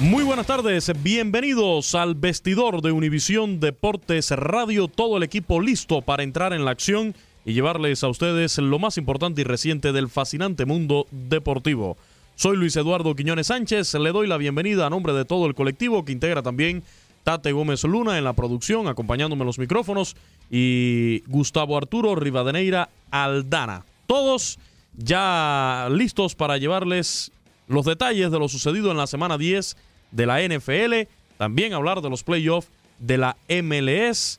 Muy buenas tardes, bienvenidos al vestidor de Univisión Deportes Radio, todo el equipo listo para entrar en la acción y llevarles a ustedes lo más importante y reciente del fascinante mundo deportivo. Soy Luis Eduardo Quiñones Sánchez, le doy la bienvenida a nombre de todo el colectivo que integra también Tate Gómez Luna en la producción, acompañándome en los micrófonos, y Gustavo Arturo Rivadeneira Aldana. Todos ya listos para llevarles los detalles de lo sucedido en la semana 10 de la NFL, también hablar de los playoffs de la MLS.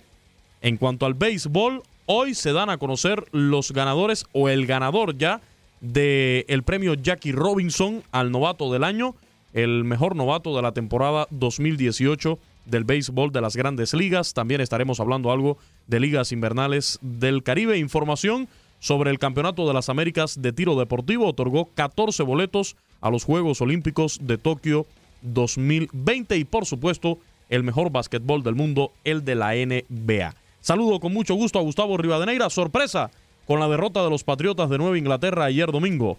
En cuanto al béisbol, hoy se dan a conocer los ganadores o el ganador ya del premio Jackie Robinson al novato del año, el mejor novato de la temporada 2018 del béisbol de las grandes ligas. También estaremos hablando algo de ligas invernales del Caribe. Información sobre el Campeonato de las Américas de Tiro Deportivo. Otorgó 14 boletos a los Juegos Olímpicos de Tokio 2020 y por supuesto el mejor básquetbol del mundo, el de la NBA. Saludo con mucho gusto a Gustavo Rivadeneira. Sorpresa con la derrota de los Patriotas de Nueva Inglaterra ayer domingo.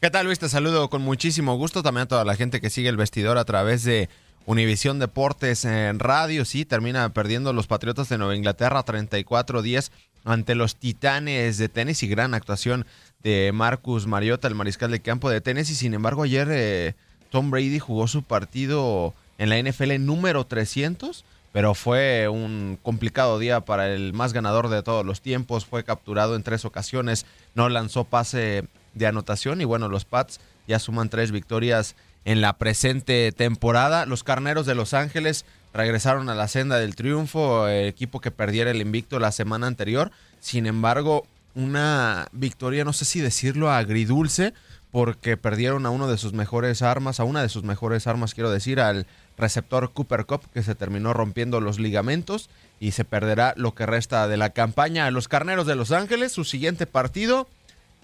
¿Qué tal Luis? Te saludo con muchísimo gusto también a toda la gente que sigue el vestidor a través de Univisión Deportes en radio. Sí, termina perdiendo los Patriotas de Nueva Inglaterra 34-10 ante los Titanes de tenis y gran actuación de Marcus Mariota, el mariscal de campo de tenis. Y sin embargo ayer eh, Tom Brady jugó su partido en la NFL número 300 pero fue un complicado día para el más ganador de todos los tiempos. Fue capturado en tres ocasiones, no lanzó pase de anotación y bueno, los Pats ya suman tres victorias en la presente temporada. Los Carneros de Los Ángeles regresaron a la senda del triunfo, el equipo que perdiera el invicto la semana anterior. Sin embargo, una victoria, no sé si decirlo, agridulce, porque perdieron a uno de sus mejores armas, a una de sus mejores armas, quiero decir, al receptor Cooper Cup, que se terminó rompiendo los ligamentos y se perderá lo que resta de la campaña. Los Carneros de Los Ángeles, su siguiente partido,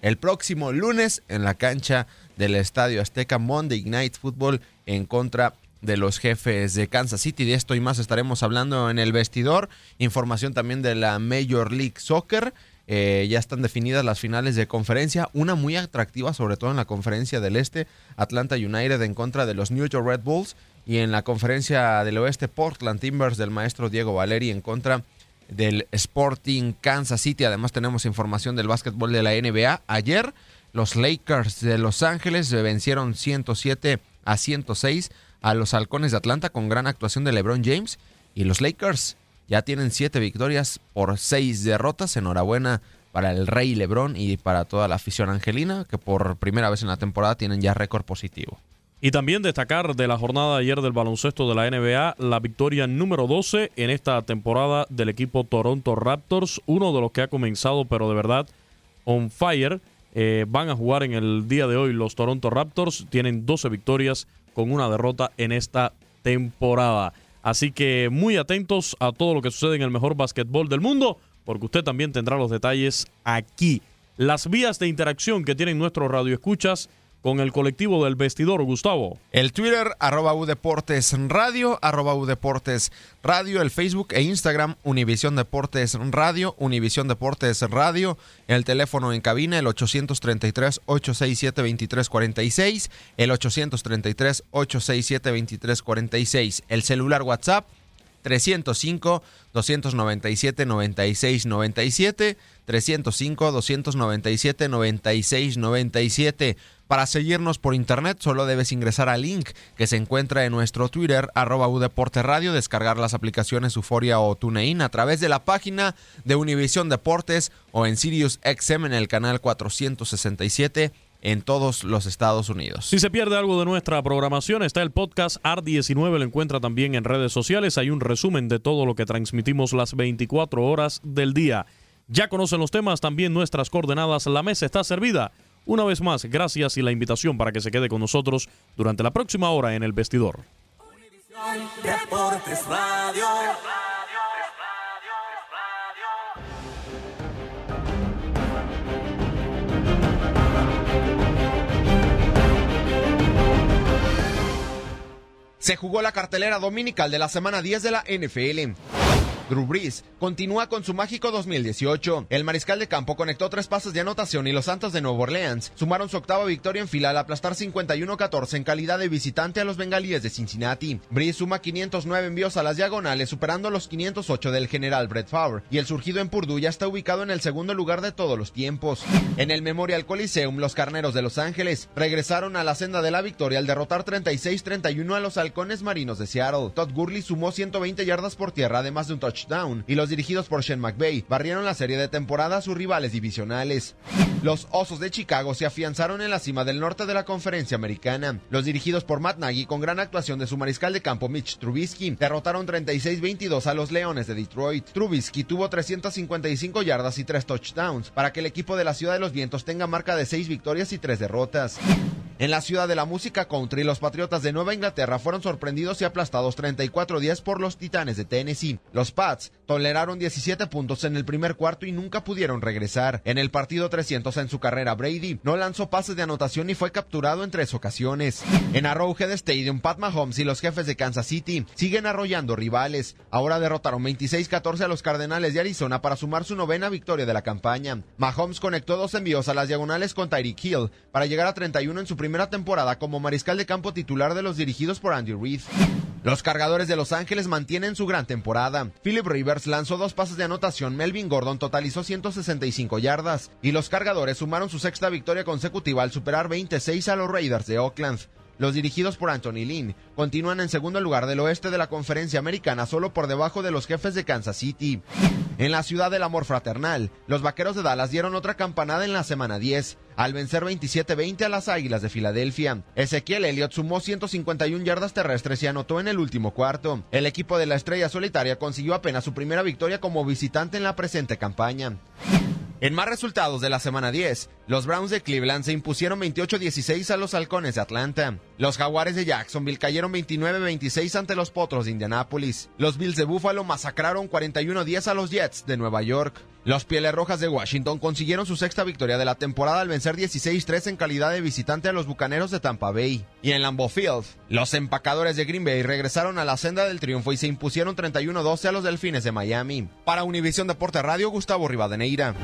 el próximo lunes en la cancha del Estadio Azteca Monday Night Football en contra de los jefes de Kansas City. De esto y más estaremos hablando en el vestidor. Información también de la Major League Soccer. Eh, ya están definidas las finales de conferencia. Una muy atractiva, sobre todo en la conferencia del Este. Atlanta United en contra de los New York Red Bulls. Y en la conferencia del Oeste, Portland Timbers del maestro Diego Valeri en contra del Sporting Kansas City. Además tenemos información del básquetbol de la NBA. Ayer Los Lakers de Los Ángeles vencieron 107 a 106 a los Halcones de Atlanta con gran actuación de LeBron James. Y los Lakers ya tienen siete victorias por seis derrotas. Enhorabuena para el Rey LeBron y para toda la afición angelina que por primera vez en la temporada tienen ya récord positivo. Y también destacar de la jornada ayer del baloncesto de la NBA la victoria número 12 en esta temporada del equipo Toronto Raptors, uno de los que ha comenzado pero de verdad on fire. Eh, van a jugar en el día de hoy los Toronto Raptors, tienen 12 victorias con una derrota en esta temporada. Así que muy atentos a todo lo que sucede en el mejor básquetbol del mundo, porque usted también tendrá los detalles aquí. Las vías de interacción que tienen nuestros radioescuchas con el colectivo del vestidor, Gustavo. El Twitter, arroba Deportes Radio, arroba Deportes Radio, el Facebook e Instagram, Univisión Deportes Radio, Univisión Deportes Radio, el teléfono en cabina, el 833-867-2346, el 833-867-2346, el celular WhatsApp, 305 297 9697 305 297 9697 para seguirnos por internet solo debes ingresar al link que se encuentra en nuestro Twitter, arroba Radio, descargar las aplicaciones Euforia o TuneIn a través de la página de Univisión Deportes o en Sirius XM en el canal 467 en todos los Estados Unidos. Si se pierde algo de nuestra programación, está el podcast AR19, lo encuentra también en redes sociales. Hay un resumen de todo lo que transmitimos las 24 horas del día. Ya conocen los temas, también nuestras coordenadas. La mesa está servida. Una vez más, gracias y la invitación para que se quede con nosotros durante la próxima hora en el vestidor. Se jugó la cartelera dominical de la semana 10 de la NFL. Drew Brees continúa con su mágico 2018. El mariscal de campo conectó tres pases de anotación y los Santos de Nueva Orleans sumaron su octava victoria en fila al aplastar 51-14 en calidad de visitante a los bengalíes de Cincinnati. Brees suma 509 envíos a las diagonales, superando los 508 del general Brett Favre, y el surgido en Purdue ya está ubicado en el segundo lugar de todos los tiempos. En el Memorial Coliseum, los carneros de Los Ángeles regresaron a la senda de la victoria al derrotar 36-31 a los halcones marinos de Seattle. Todd Gurley sumó 120 yardas por tierra, además de un touchdown y los dirigidos por Sean McVay barrieron la serie de temporada a sus rivales divisionales. Los Osos de Chicago se afianzaron en la cima del norte de la conferencia americana. Los dirigidos por Matt Nagy con gran actuación de su mariscal de campo Mitch Trubisky derrotaron 36-22 a los Leones de Detroit. Trubisky tuvo 355 yardas y 3 touchdowns para que el equipo de la Ciudad de los Vientos tenga marca de 6 victorias y 3 derrotas. En la ciudad de la música country, los Patriotas de Nueva Inglaterra fueron sorprendidos y aplastados 34 días por los Titanes de Tennessee. Los toleraron 17 puntos en el primer cuarto y nunca pudieron regresar. En el partido 300 en su carrera, Brady no lanzó pases de anotación y fue capturado en tres ocasiones. En Arrowhead Stadium, Pat Mahomes y los jefes de Kansas City siguen arrollando rivales. Ahora derrotaron 26-14 a los Cardenales de Arizona para sumar su novena victoria de la campaña. Mahomes conectó dos envíos a las diagonales con Tyreek Hill para llegar a 31 en su primer primera temporada como mariscal de campo titular de los dirigidos por Andy Reid. Los cargadores de Los Ángeles mantienen su gran temporada. Philip Rivers lanzó dos pases de anotación, Melvin Gordon totalizó 165 yardas y los cargadores sumaron su sexta victoria consecutiva al superar 26 a los Raiders de Oakland. Los dirigidos por Anthony Lynn continúan en segundo lugar del oeste de la conferencia americana solo por debajo de los jefes de Kansas City. En la ciudad del amor fraternal, los vaqueros de Dallas dieron otra campanada en la semana 10 al vencer 27-20 a las Águilas de Filadelfia. Ezequiel Elliott sumó 151 yardas terrestres y anotó en el último cuarto. El equipo de la Estrella Solitaria consiguió apenas su primera victoria como visitante en la presente campaña. En más resultados de la semana 10, los Browns de Cleveland se impusieron 28-16 a los Halcones de Atlanta. Los Jaguares de Jacksonville cayeron 29-26 ante los Potros de Indianápolis. Los Bills de Buffalo masacraron 41-10 a los Jets de Nueva York. Los Pieles Rojas de Washington consiguieron su sexta victoria de la temporada al vencer 16-3 en calidad de visitante a los Bucaneros de Tampa Bay. Y en Lambeau Field, los empacadores de Green Bay regresaron a la senda del triunfo y se impusieron 31-12 a los Delfines de Miami. Para Univisión Deporte Radio, Gustavo Rivadeneira.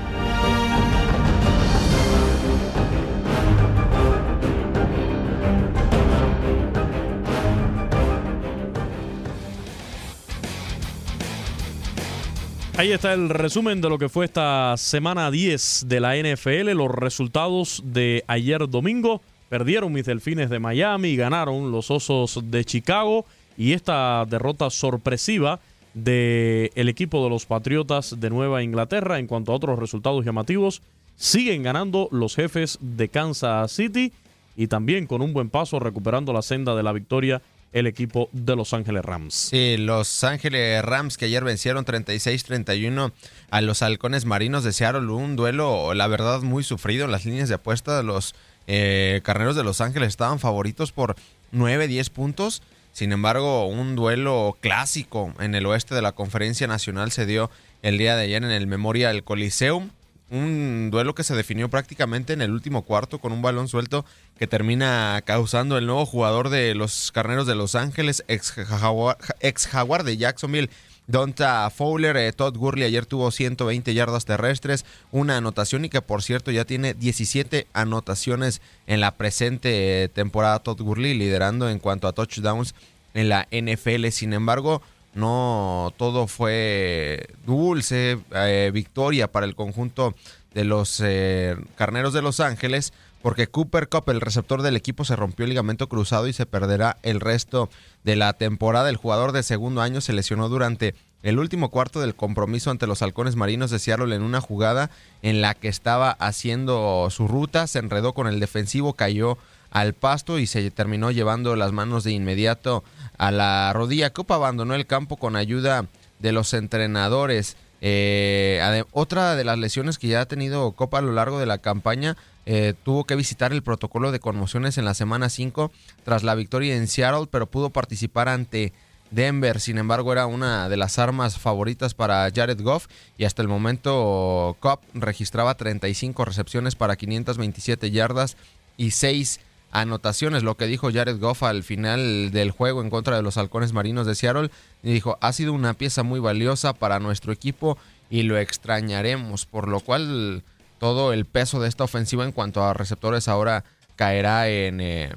Ahí está el resumen de lo que fue esta semana 10 de la NFL, los resultados de ayer domingo. Perdieron mis delfines de Miami, ganaron los osos de Chicago y esta derrota sorpresiva del el equipo de los Patriotas de Nueva Inglaterra en cuanto a otros resultados llamativos. Siguen ganando los jefes de Kansas City y también con un buen paso recuperando la senda de la victoria el equipo de Los Ángeles Rams. Sí, Los Ángeles Rams que ayer vencieron 36-31 a los Halcones Marinos de Seattle, un duelo, la verdad, muy sufrido en las líneas de apuesta. Los eh, Carneros de Los Ángeles estaban favoritos por 9-10 puntos. Sin embargo, un duelo clásico en el oeste de la Conferencia Nacional se dio el día de ayer en el Memorial Coliseum un duelo que se definió prácticamente en el último cuarto con un balón suelto que termina causando el nuevo jugador de los Carneros de Los Ángeles, ex jaguar, de Jacksonville. Donta Fowler, eh, Todd Gurley ayer tuvo 120 yardas terrestres, una anotación y que por cierto ya tiene 17 anotaciones en la presente temporada Todd Gurley, liderando en cuanto a touchdowns en la NFL. Sin embargo, no todo fue dulce, eh, victoria para el conjunto de los eh, Carneros de Los Ángeles, porque Cooper Cup, el receptor del equipo, se rompió el ligamento cruzado y se perderá el resto de la temporada. El jugador de segundo año se lesionó durante el último cuarto del compromiso ante los halcones marinos de Seattle en una jugada en la que estaba haciendo su ruta, se enredó con el defensivo, cayó al pasto y se terminó llevando las manos de inmediato a la rodilla. Copa abandonó el campo con ayuda de los entrenadores. Eh, otra de las lesiones que ya ha tenido Copa a lo largo de la campaña, eh, tuvo que visitar el protocolo de conmociones en la semana 5 tras la victoria en Seattle, pero pudo participar ante Denver. Sin embargo, era una de las armas favoritas para Jared Goff y hasta el momento Cobb registraba 35 recepciones para 527 yardas y 6 anotaciones, lo que dijo Jared Goff al final del juego en contra de los halcones marinos de Seattle. Y dijo, ha sido una pieza muy valiosa para nuestro equipo y lo extrañaremos, por lo cual todo el peso de esta ofensiva en cuanto a receptores ahora caerá en, eh,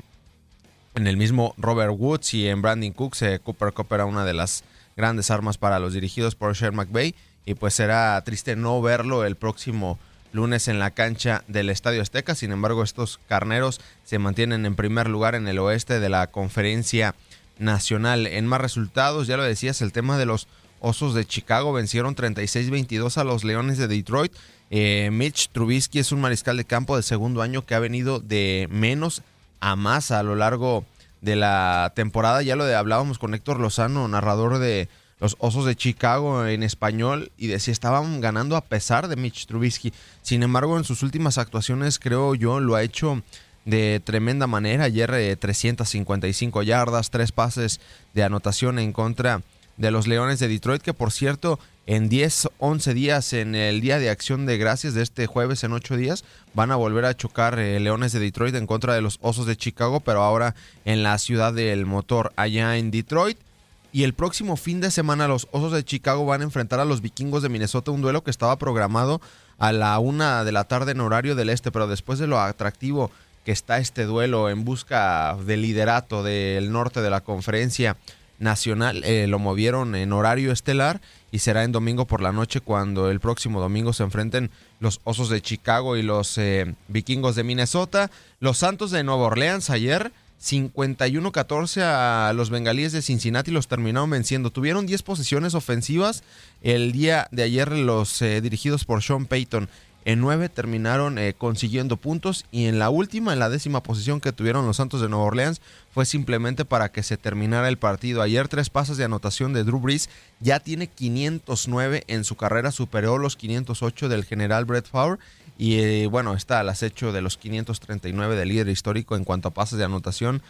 en el mismo Robert Woods y en Brandon Cooks. Cooper Cup era una de las grandes armas para los dirigidos por Sher McVay y pues será triste no verlo el próximo lunes en la cancha del Estadio Azteca. Sin embargo, estos carneros se mantienen en primer lugar en el oeste de la conferencia nacional. En más resultados, ya lo decías, el tema de los Osos de Chicago vencieron 36-22 a los Leones de Detroit. Eh, Mitch Trubisky es un mariscal de campo de segundo año que ha venido de menos a más a lo largo de la temporada. Ya lo de, hablábamos con Héctor Lozano, narrador de los Osos de Chicago en español y decía estaban ganando a pesar de Mitch Trubisky. Sin embargo, en sus últimas actuaciones creo yo lo ha hecho de tremenda manera. Ayer 355 eh, yardas, tres pases de anotación en contra de los Leones de Detroit, que por cierto, en 10, 11 días, en el Día de Acción de Gracias de este jueves, en 8 días, van a volver a chocar eh, Leones de Detroit en contra de los Osos de Chicago, pero ahora en la ciudad del motor, allá en Detroit. Y el próximo fin de semana los Osos de Chicago van a enfrentar a los Vikingos de Minnesota, un duelo que estaba programado a la una de la tarde en horario del este, pero después de lo atractivo que está este duelo en busca del liderato del norte de la conferencia nacional, eh, lo movieron en horario estelar y será en domingo por la noche cuando el próximo domingo se enfrenten los Osos de Chicago y los eh, Vikingos de Minnesota. Los Santos de Nueva Orleans ayer 51-14 a los bengalíes de Cincinnati los terminaron venciendo. Tuvieron 10 posiciones ofensivas el día de ayer los eh, dirigidos por Sean Payton. En 9 terminaron eh, consiguiendo puntos y en la última, en la décima posición que tuvieron los Santos de Nueva Orleans fue simplemente para que se terminara el partido. Ayer tres pases de anotación de Drew Brees, ya tiene 509 en su carrera, superó los 508 del general Brett Favre y eh, bueno, está al acecho de los 539 del líder histórico en cuanto a pases de anotación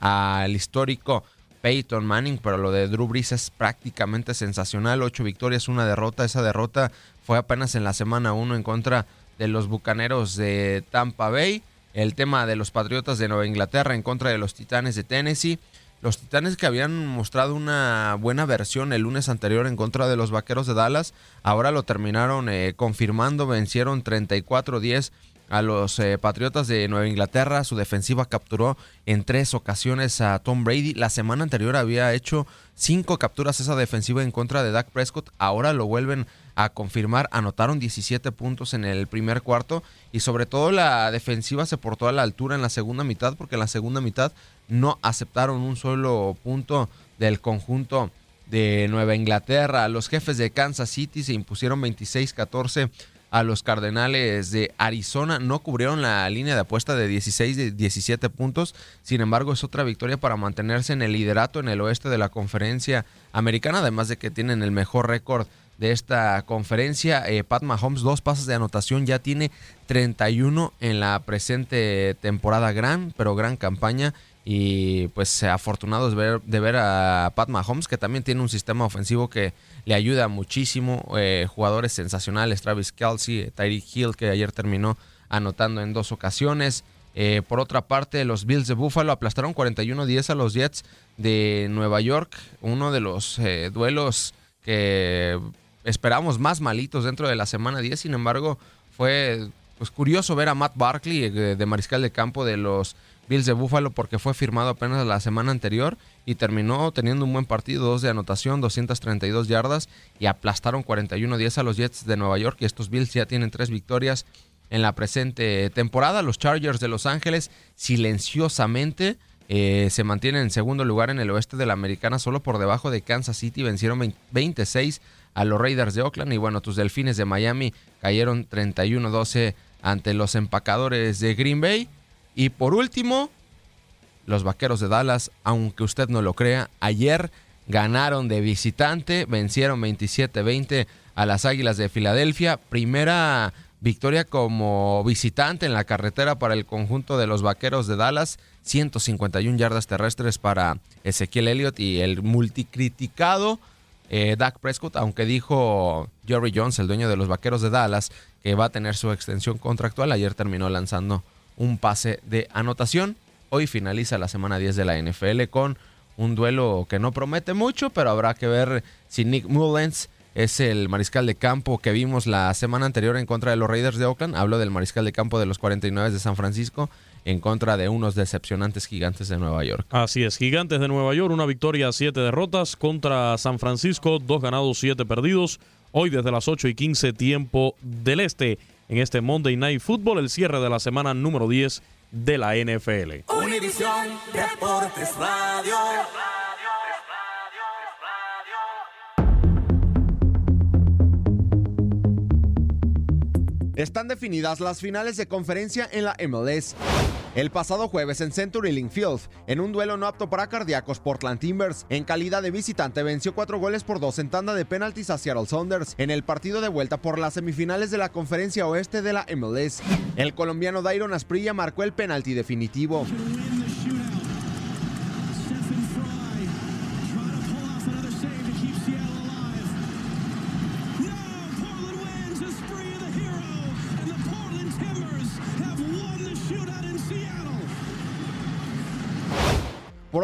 al histórico Peyton Manning, pero lo de Drew Brees es prácticamente sensacional. Ocho victorias, una derrota. Esa derrota fue apenas en la semana 1 en contra de los Bucaneros de Tampa Bay. El tema de los Patriotas de Nueva Inglaterra en contra de los Titanes de Tennessee. Los Titanes que habían mostrado una buena versión el lunes anterior en contra de los Vaqueros de Dallas, ahora lo terminaron eh, confirmando, vencieron 34-10 a los eh, Patriotas de Nueva Inglaterra. Su defensiva capturó en tres ocasiones a Tom Brady. La semana anterior había hecho cinco capturas esa defensiva en contra de Dak Prescott. Ahora lo vuelven a confirmar. Anotaron 17 puntos en el primer cuarto y sobre todo la defensiva se portó a la altura en la segunda mitad porque en la segunda mitad no aceptaron un solo punto del conjunto de Nueva Inglaterra. Los jefes de Kansas City se impusieron 26-14 a los Cardenales de Arizona. No cubrieron la línea de apuesta de 16 de 17 puntos. Sin embargo, es otra victoria para mantenerse en el liderato en el oeste de la conferencia americana, además de que tienen el mejor récord de esta conferencia. Eh, Pat Mahomes, dos pases de anotación, ya tiene 31 en la presente temporada. Gran, pero gran campaña. Y pues afortunados de ver, de ver a Pat Mahomes, que también tiene un sistema ofensivo que le ayuda muchísimo. Eh, jugadores sensacionales, Travis Kelsey, Tyreek Hill, que ayer terminó anotando en dos ocasiones. Eh, por otra parte, los Bills de Buffalo aplastaron 41-10 a los Jets de Nueva York. Uno de los duelos que esperamos más malitos dentro de la semana 10. Sin embargo, fue pues, curioso ver a Matt Barkley de mariscal de campo de los Bills de Buffalo porque fue firmado apenas la semana anterior y terminó teniendo un buen partido, dos de anotación, 232 yardas y aplastaron 41-10 a los Jets de Nueva York y estos Bills ya tienen tres victorias en la presente temporada. Los Chargers de Los Ángeles silenciosamente eh, se mantienen en segundo lugar en el oeste de la americana solo por debajo de Kansas City, vencieron 26 a los Raiders de Oakland y bueno, tus Delfines de Miami cayeron 31-12 ante los empacadores de Green Bay. Y por último, los Vaqueros de Dallas, aunque usted no lo crea, ayer ganaron de visitante, vencieron 27-20 a las Águilas de Filadelfia. Primera victoria como visitante en la carretera para el conjunto de los Vaqueros de Dallas. 151 yardas terrestres para Ezequiel Elliott y el multicriticado eh, Dak Prescott, aunque dijo Jerry Jones, el dueño de los Vaqueros de Dallas, que va a tener su extensión contractual, ayer terminó lanzando un pase de anotación. Hoy finaliza la semana 10 de la NFL con un duelo que no promete mucho, pero habrá que ver si Nick Mullens es el mariscal de campo que vimos la semana anterior en contra de los Raiders de Oakland. Hablo del mariscal de campo de los 49 de San Francisco en contra de unos decepcionantes gigantes de Nueva York. Así es, gigantes de Nueva York, una victoria, siete derrotas contra San Francisco, dos ganados, siete perdidos. Hoy desde las 8 y 15 tiempo del este en este Monday Night Football, el cierre de la semana número 10 de la NFL. Univisión Deportes Radio. Están definidas las finales de conferencia en la MLS. El pasado jueves en Century Link Field, en un duelo no apto para cardíacos, Portland Timbers, en calidad de visitante, venció cuatro goles por dos en tanda de penaltis a Seattle Saunders en el partido de vuelta por las semifinales de la conferencia oeste de la MLS. El colombiano Dairon Asprilla marcó el penalti definitivo.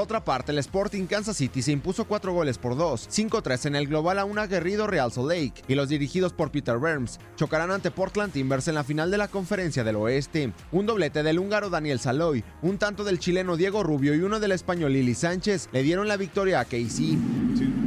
Por otra parte, el Sporting Kansas City se impuso 4 goles por 2, 5-3 en el global a un aguerrido Real Salt Lake, y los dirigidos por Peter Burns chocarán ante Portland Timbers en la final de la Conferencia del Oeste. Un doblete del húngaro Daniel Saloy, un tanto del chileno Diego Rubio y uno del español Lili Sánchez le dieron la victoria a KC.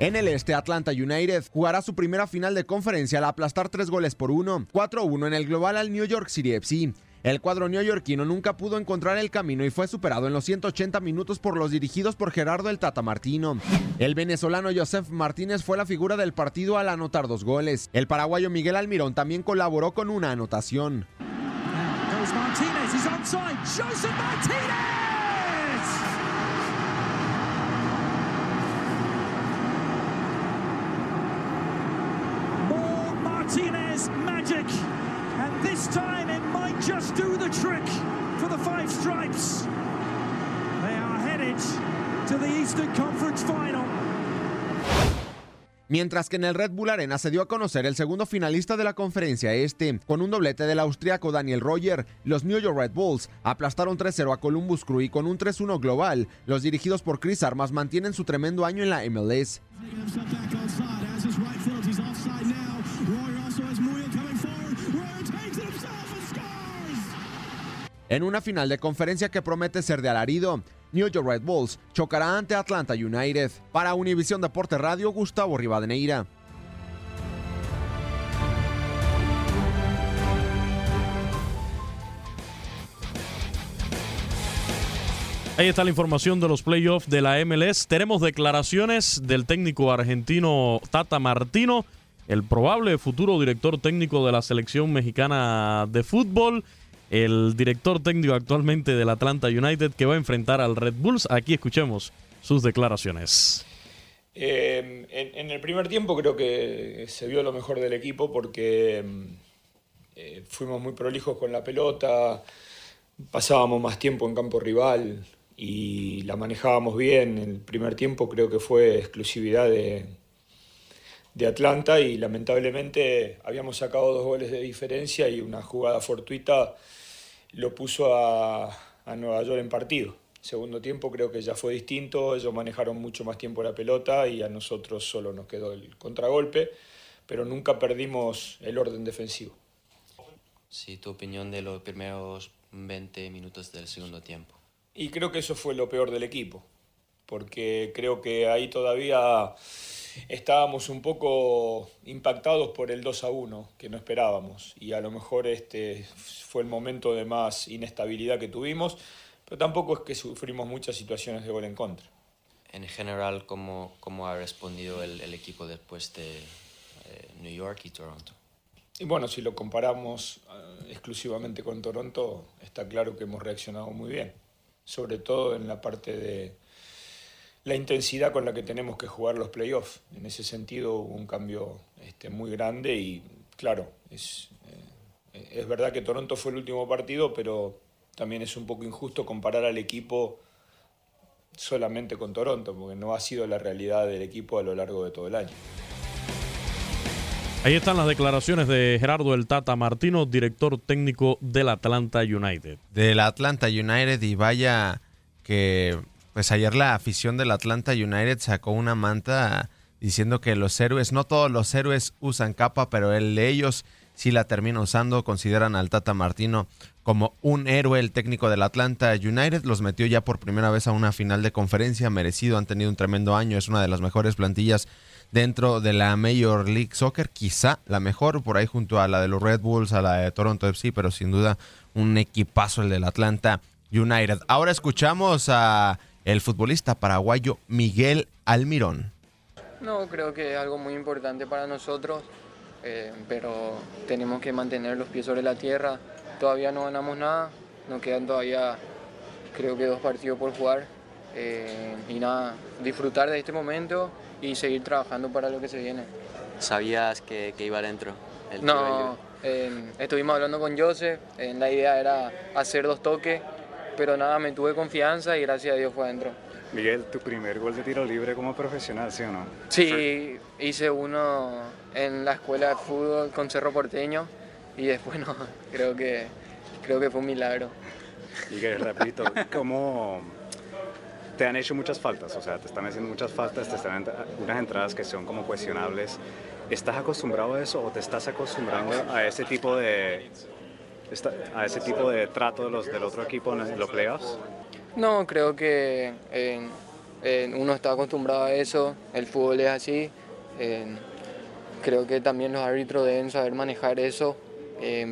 En el este, Atlanta United jugará su primera final de conferencia al aplastar tres goles por uno, 4-1 en el global al New York City FC. El cuadro neoyorquino nunca pudo encontrar el camino y fue superado en los 180 minutos por los dirigidos por Gerardo el Tata Martino. El venezolano Joseph Martínez fue la figura del partido al anotar dos goles. El paraguayo Miguel Almirón también colaboró con una anotación. Martinez magic. And this time it might just do the trick for the Five Stripes. They are headed to the Eastern Conference Final. Mientras que en el Red Bull Arena se dio a conocer el segundo finalista de la conferencia este, con un doblete del austriaco Daniel Roger, los New York Red Bulls aplastaron 3-0 a Columbus Crew y con un 3-1 global, los dirigidos por Chris Armas mantienen su tremendo año en la MLS. En una final de conferencia que promete ser de alarido, New York Red Bulls chocará ante Atlanta United. Para Univisión Deporte Radio, Gustavo Rivadeneira. Ahí está la información de los playoffs de la MLS. Tenemos declaraciones del técnico argentino Tata Martino, el probable futuro director técnico de la selección mexicana de fútbol el director técnico actualmente del Atlanta United que va a enfrentar al Red Bulls. Aquí escuchemos sus declaraciones. Eh, en, el primer tiempo creo que se vio lo mejor del equipo porque eh, fuimos muy prolijos con la pelota, pasábamos más tiempo en campo rival y la manejábamos bien. El primer tiempo creo que fue exclusividad de, de Atlanta y lamentablemente habíamos sacado dos goles de diferencia y una jugada fortuita lo puso a, Nueva York en partido. Segundo tiempo creo que ya fue distinto, ellos manejaron mucho más tiempo la pelota y a nosotros solo nos quedó el contragolpe, pero nunca perdimos el orden defensivo. Sí, tu opinión de los primeros 20 minutos del segundo tiempo. Y creo que eso fue lo peor del equipo, porque creo que ahí todavía estábamos un poco impactados por el 2 a 1 que no esperábamos y a lo mejor este fue el momento de más inestabilidad que tuvimos, pero tampoco es que sufrimos muchas situaciones de gol en contra. En general, ¿cómo, cómo ha respondido el, el equipo después de eh, New York y Toronto? Y bueno, si lo comparamos eh, exclusivamente con Toronto, está claro que hemos reaccionado muy bien, sobre todo en la parte de, la intensidad con la que tenemos que jugar los playoffs. En ese sentido hubo un cambio este, muy grande y claro, es, eh, es verdad que Toronto fue el último partido, pero también es un poco injusto comparar al equipo solamente con Toronto, porque no ha sido la realidad del equipo a lo largo de todo el año. Ahí están las declaraciones de Gerardo El Tata Martino, director técnico del Atlanta United. Del Atlanta United y vaya que pues ayer la afición del Atlanta United sacó una manta diciendo que los héroes, no todos los héroes usan capa, pero el de ellos sí la termina usando. Consideran al Tata Martino como un héroe, el técnico del Atlanta United. Los metió ya por primera vez a una final de conferencia, merecido, han tenido un tremendo año, es una de las mejores plantillas dentro de la Major League Soccer, quizá la mejor, por ahí junto a la de los Red Bulls, a la de Toronto FC, pero sin duda un equipazo el del Atlanta United. Ahora escuchamos a el futbolista paraguayo Miguel Almirón. No, creo que es algo muy importante para nosotros, eh, pero tenemos que mantener los pies sobre la tierra. Todavía no ganamos nada, nos quedan todavía creo que dos partidos por jugar. Eh, y nada, disfrutar de este momento y seguir trabajando para lo que se viene. ¿Sabías que, iba adentro? no, eh, estuvimos hablando con Joseph, la idea era hacer dos toques pero nada, me tuve confianza y gracias a Dios fue adentro. Miguel, tu primer gol de tiro libre como profesional, ¿sí o no? Sí, hice uno en la escuela de fútbol con Cerro Porteño y después no, creo que, creo que fue un milagro. Miguel, repito, ¿cómo te han hecho muchas faltas? O sea, te están haciendo muchas faltas, te están unas entradas que son como cuestionables. ¿Estás acostumbrado a eso o te estás acostumbrando a ese tipo de, a ese tipo de trato de los, del otro equipo en los playoffs? No, creo que uno está acostumbrado a eso, el fútbol es así. creo que también los árbitros deben saber manejar eso,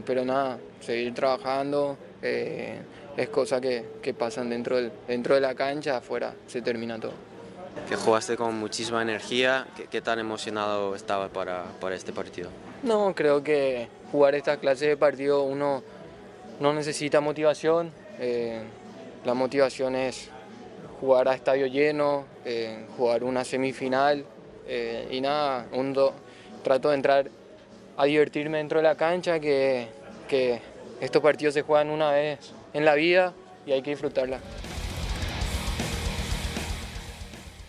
pero nada, seguir trabajando eh, es cosa que, que pasan dentro, del, dentro de la cancha, afuera se termina todo. Que jugaste con muchísima energía, ¿qué, tan emocionado estaba para, para este partido? No, creo que jugar esta clase de partido uno no necesita motivación. Eh, la motivación es jugar a estadio lleno, eh, jugar una semifinal eh, y nada, un trato de entrar a divertirme dentro de la cancha, que, que estos partidos se juegan una vez en la vida y hay que disfrutarla.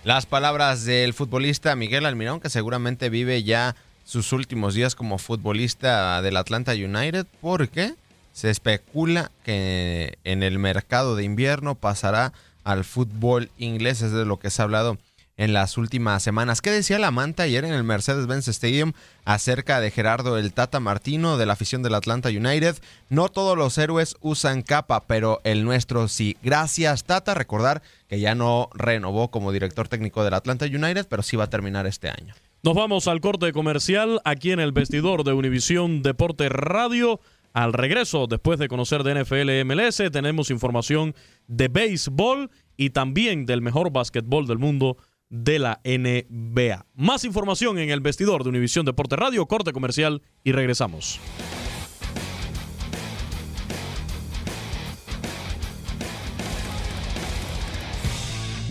Las palabras del futbolista Miguel Almirón, que seguramente vive ya sus últimos días como futbolista del Atlanta United, porque se especula que en el mercado de invierno pasará al fútbol inglés, es de lo que se ha hablado en las últimas semanas. ¿Qué decía la manta ayer en el Mercedes-Benz Stadium acerca de Gerardo el Tata Martino de la afición del Atlanta United? No todos los héroes usan capa, pero el nuestro sí. Gracias Tata, recordar que ya no renovó como director técnico del Atlanta United, pero sí va a terminar este año. Nos vamos al corte comercial aquí en el vestidor de Univisión Deporte Radio. Al regreso, después de conocer de NFL MLS, tenemos información de béisbol y también del mejor básquetbol del mundo de la NBA. Más información en el vestidor de Univisión Deporte Radio, corte comercial y regresamos.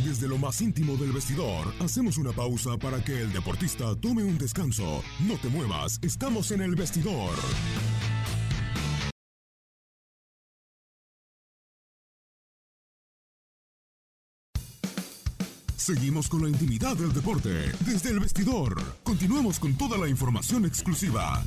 Desde lo más íntimo del vestidor, hacemos una pausa para que el deportista tome un descanso. No te muevas, estamos en el vestidor. Seguimos con la intimidad del deporte desde el vestidor. Continuamos con toda la información exclusiva.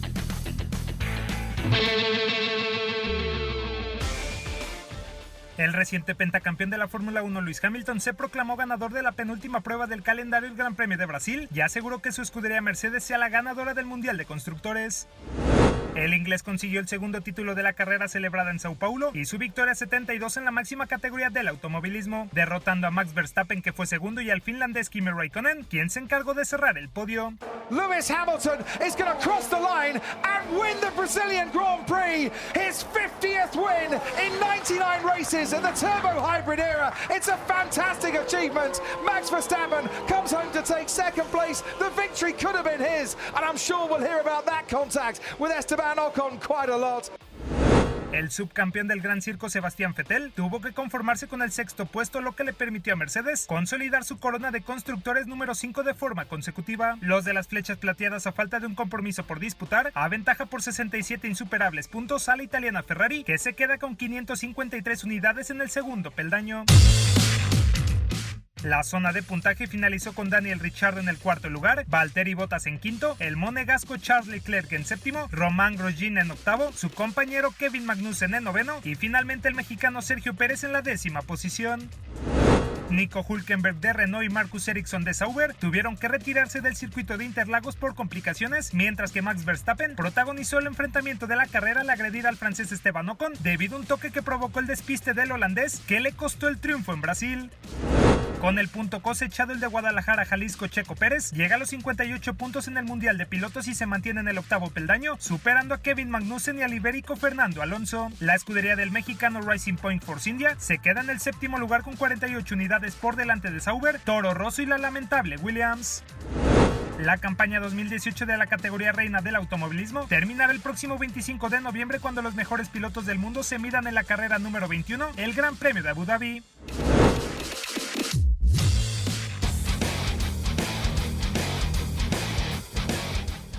El reciente pentacampeón de la Fórmula 1, Luis Hamilton, se proclamó ganador de la penúltima prueba del calendario del Gran Premio de Brasil y aseguró que su escudería Mercedes sea la ganadora del Mundial de Constructores. El inglés consiguió el segundo título de la carrera celebrada en Sao Paulo y su victoria 72 en la máxima categoría del automovilismo, derrotando a Max Verstappen que fue segundo y al finlandés Kimi Raikkonen, quien se encargó de cerrar el podio. Lewis Hamilton is going to cross the line and win the Brazilian Grand Prix, his 50th win in 99 races in the turbo hybrid era. It's a fantastic achievement. Max Verstappen comes home to take second place. The victory could have been his, and I'm sure we'll hear about that contact with Esteban Ocon quite a lot. El subcampeón del Gran Circo Sebastián Vettel tuvo que conformarse con el sexto puesto, lo que le permitió a Mercedes consolidar su corona de constructores número 5 de forma consecutiva. Los de las flechas plateadas a falta de un compromiso por disputar, aventaja por 67 insuperables puntos a la italiana Ferrari, que se queda con 553 unidades en el segundo peldaño. La zona de puntaje finalizó con Daniel Ricciardo en el cuarto lugar, Valtteri Bottas en quinto, el monegasco Charles Leclerc en séptimo, Román Grosjean en octavo, su compañero Kevin Magnussen en noveno y finalmente el mexicano Sergio Pérez en la décima posición. Nico Hulkenberg de Renault y Marcus Ericsson de Sauber tuvieron que retirarse del circuito de Interlagos por complicaciones, mientras que Max Verstappen protagonizó el enfrentamiento de la carrera al agredir al francés Esteban Ocon debido a un toque que provocó el despiste del holandés que le costó el triunfo en Brasil. Con el punto cosechado el de Guadalajara, Jalisco, Checo Pérez llega a los 58 puntos en el Mundial de Pilotos y se mantiene en el octavo peldaño, superando a Kevin Magnussen y al ibérico Fernando Alonso. La escudería del mexicano Racing Point Force India se queda en el séptimo lugar con 48 unidades por delante de Sauber, Toro Rosso y la lamentable Williams. La campaña 2018 de la categoría reina del automovilismo terminará el próximo 25 de noviembre cuando los mejores pilotos del mundo se midan en la carrera número 21, el Gran Premio de Abu Dhabi.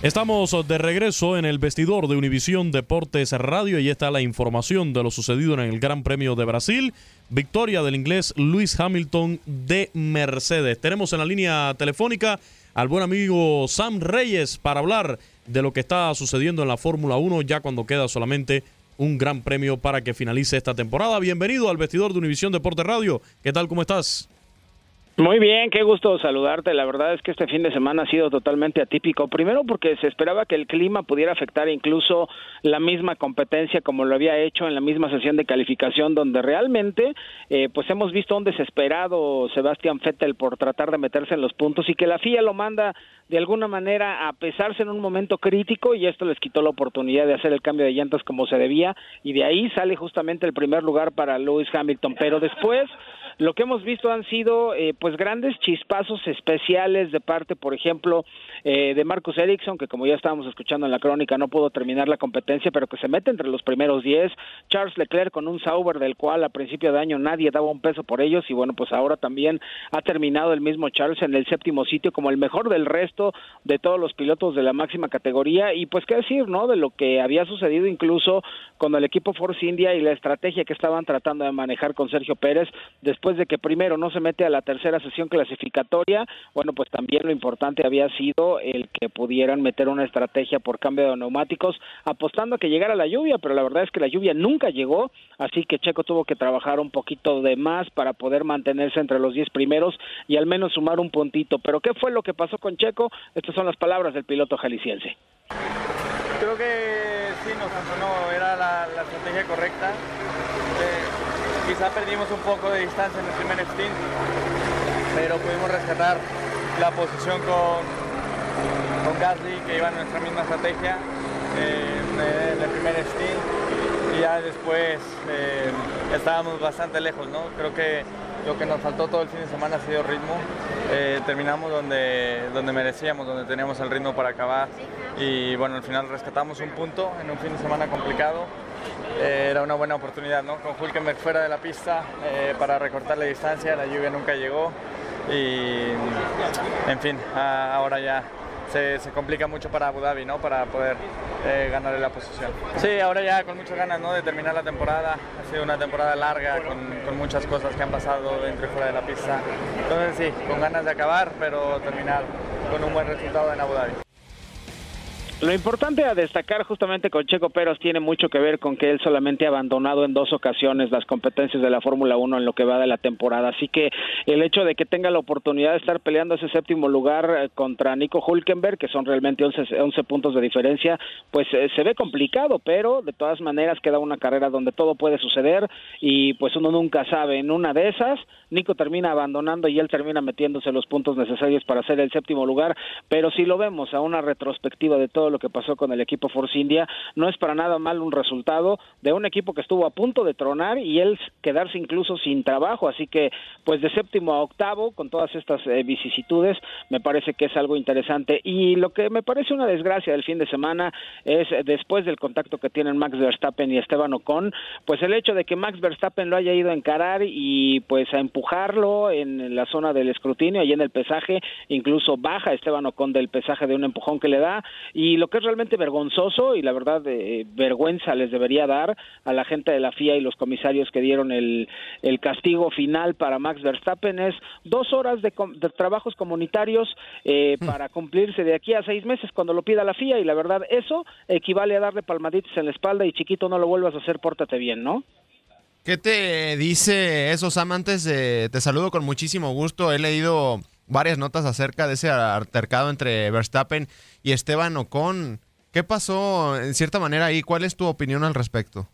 Estamos de regreso en el vestidor de Univisión Deportes Radio y está la información de lo sucedido en el Gran Premio de Brasil. Victoria del inglés Luis Hamilton de Mercedes. Tenemos en la línea telefónica al buen amigo Sam Reyes para hablar de lo que está sucediendo en la Fórmula 1 ya cuando queda solamente un gran premio para que finalice esta temporada. Bienvenido al vestidor de Univisión Deportes Radio. ¿Qué tal? ¿Cómo estás? Muy bien, qué gusto saludarte. La verdad es que este fin de semana ha sido totalmente atípico. Primero porque se esperaba que el clima pudiera afectar incluso la misma competencia como lo había hecho en la misma sesión de calificación donde realmente eh, pues hemos visto un desesperado Sebastián Vettel por tratar de meterse en los puntos y que la FIA lo manda de alguna manera a pesarse en un momento crítico y esto les quitó la oportunidad de hacer el cambio de llantas como se debía y de ahí sale justamente el primer lugar para Lewis Hamilton. Pero después lo que hemos visto han sido eh, pues grandes chispazos especiales de parte, por ejemplo, eh, de Marcus Ericsson, que como ya estábamos escuchando en la crónica no pudo terminar la competencia, pero que se mete entre los primeros 10. Charles Leclerc con un Sauber del cual a principio de año nadie daba un peso por ellos y bueno, pues ahora también ha terminado el mismo Charles en el séptimo sitio como el mejor del resto de todos los pilotos de la máxima categoría y pues qué decir, ¿no? De lo que había sucedido incluso con el equipo Force India y la estrategia que estaban tratando de manejar con Sergio Pérez después después de que primero no se mete a la tercera sesión clasificatoria, bueno, pues también lo importante había sido el que pudieran meter una estrategia por cambio de neumáticos, apostando a que llegara la lluvia, pero la verdad es que la lluvia nunca llegó, así que Checo tuvo que trabajar un poquito de más para poder mantenerse entre los 10 primeros y al menos sumar un puntito. Pero ¿qué fue lo que pasó con Checo? Estas son las palabras del piloto jalisciense. Creo que sí, nos funcionó, era la, la estrategia correcta. Quizá perdimos un poco de distancia en el primer stint, pero pudimos rescatar la posición con, con Gasly, que iba en nuestra misma estrategia en el primer stint. Y ya después eh, estábamos bastante lejos, ¿no? Creo que lo que nos faltó todo el fin de semana ha sido ritmo. Eh, terminamos donde, donde merecíamos, donde teníamos el ritmo para acabar. Y bueno, al final rescatamos un punto en un fin de semana complicado. Eh, era una buena oportunidad, ¿no? Con Hulkenberg fuera de la pista eh, para recortar la distancia, la lluvia nunca llegó. Y en fin, ahora ya se, se complica mucho para Abu Dhabi, ¿no? Para poder eh, ganarle la posición. Sí, ahora ya con muchas ganas, ¿no? De terminar la temporada. Ha sido una temporada larga con, con muchas cosas que han pasado dentro y fuera de la pista. Entonces sí, con ganas de acabar, pero terminar con un buen resultado en Abu Dhabi. Lo importante a destacar justamente con Checo Pérez tiene mucho que ver con que él solamente ha abandonado en dos ocasiones las competencias de la Fórmula 1 en lo que va de la temporada. Así que el hecho de que tenga la oportunidad de estar peleando ese séptimo lugar eh, contra Nico Hulkenberg, que son realmente 11, 11 puntos de diferencia, pues eh, se ve complicado, pero de todas maneras queda una carrera donde todo puede suceder y pues uno nunca sabe. En una de esas, Nico termina abandonando y él termina metiéndose los puntos necesarios para hacer el séptimo lugar, pero si lo vemos a una retrospectiva de todo lo que pasó con el equipo Force India, no es para nada mal un resultado de un equipo que estuvo a punto de tronar y él quedarse incluso sin trabajo, así que pues de séptimo a octavo con todas estas eh, vicisitudes me parece que es algo interesante. Y lo que me parece una desgracia del fin de semana es eh, después del contacto que tienen Max Verstappen y Esteban Ocon, pues el hecho de que Max Verstappen lo haya ido a encarar y pues a empujarlo en la zona del escrutinio y en el pesaje, incluso baja Esteban Ocon del pesaje de un empujón que le da y lo que es realmente vergonzoso y la verdad eh, vergüenza les debería dar a la gente de la FIA y los comisarios que dieron el, el castigo final para Max Verstappen es dos horas de, com- de trabajos comunitarios eh, para cumplirse de aquí a seis meses cuando lo pida la FIA y la verdad eso equivale a darle palmaditas en la espalda y chiquito no lo vuelvas a hacer, pórtate bien, ¿no? ¿Qué te dice esos amantes? de- te saludo con muchísimo gusto. He leído varias notas acerca de ese altercado entre Verstappen y Esteban Ocon. ¿Qué pasó en cierta manera ahí? ¿Cuál es tu opinión al respecto?